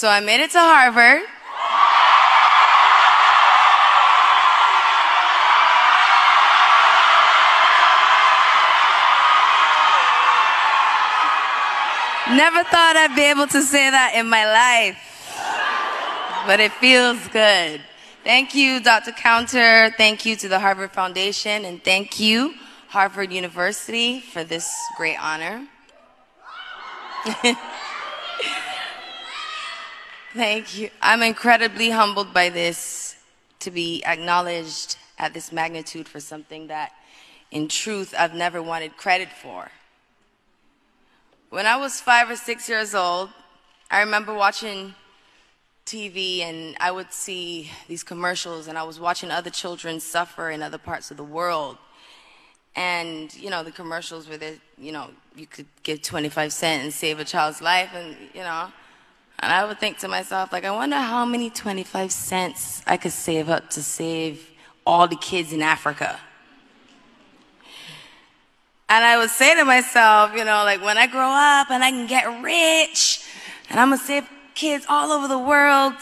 So I made it to Harvard. Never thought I'd be able to say that in my life, but it feels good. Thank you, Dr. Counter. Thank you to the Harvard Foundation, and thank you, Harvard University, for this great honor. thank you. I'm incredibly humbled by this to be acknowledged at this magnitude for something that, in truth, I've never wanted credit for. When I was five or six years old, I remember watching TV and I would see these commercials and I was watching other children suffer in other parts of the world. And, you know, the commercials where they, you know, you could give 25 cents and save a child's life and, you know, and I would think to myself, like, I wonder how many 25 cents I could save up to save all the kids in Africa. And I would say to myself, you know, like when I grow up and I can get rich and I'm gonna save kids all over the world,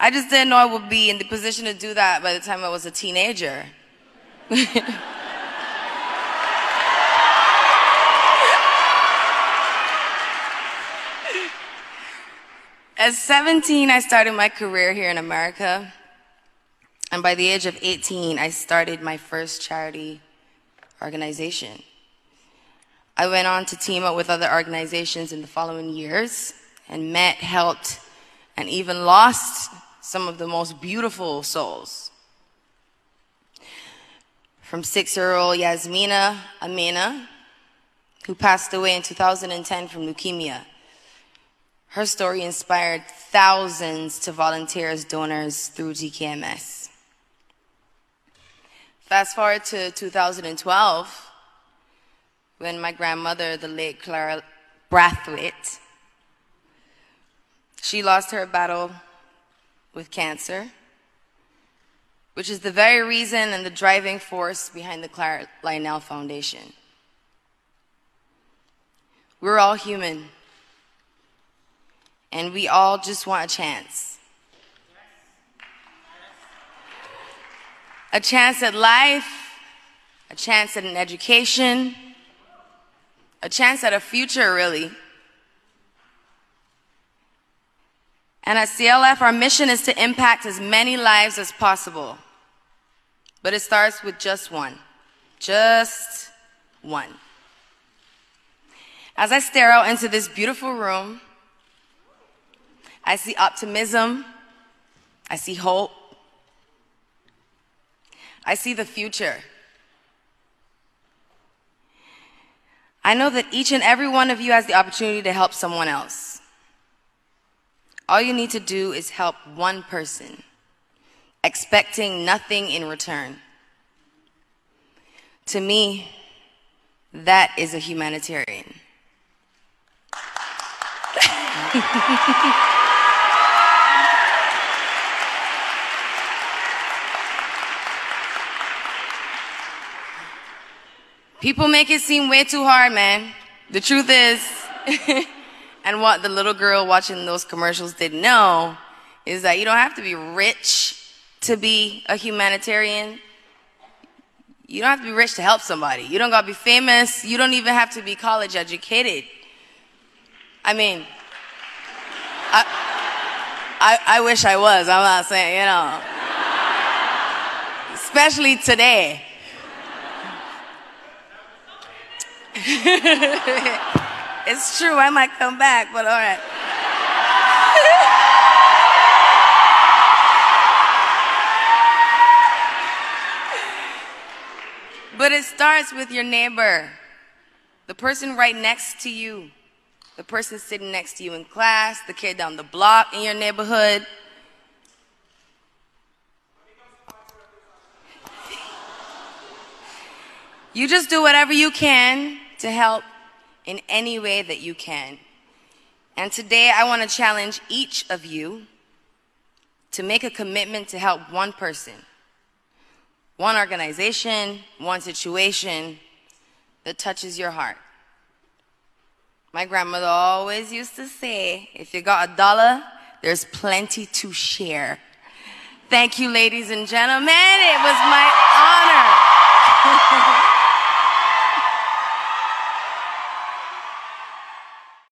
I just didn't know I would be in the position to do that by the time I was a teenager. At 17, I started my career here in America. And by the age of 18, I started my first charity organization. I went on to team up with other organizations in the following years and met, helped, and even lost some of the most beautiful souls. From six year old Jasmina Anema, who passed away in 2010 from leukemia. Her story inspired thousands to volunteer as donors through DKMS. Fast forward to 2012 when my grandmother, the late Clara Braithwaite, she lost her battle with cancer, which is the very reason and the driving force behind the Clara Lionel Foundation. We're all human, and we all just want a chance. A chance at life, a chance at an education, a chance at a future, really. And at CLF, our mission is to impact as many lives as possible. But it starts with just one. Just one. As I stare out into this beautiful room, I see optimism. I see hope. I see the future. I know that each and every one of you has the opportunity to help someone else. All you need to do is help one person, expecting nothing in return. To me, that is a humanitarian. People make it seem way too hard, man. The truth is, and what the little girl watching those commercials didn't know is that you don't have to be rich to be a humanitarian. You don't have to be rich to help somebody. You don't gotta be famous. You don't even have to be college educated. I mean, I, I, I wish I was. I'm not saying, you know. Especially today. it's true, I might come back, but all right. but it starts with your neighbor, the person right next to you, the person sitting next to you in class, the kid down the block in your neighborhood. You just do whatever you can to help in any way that you can. And today I want to challenge each of you to make a commitment to help one person, one organization, one situation that touches your heart. My grandmother always used to say, if you got a dollar, there's plenty to share. Thank you, ladies and gentlemen. It was my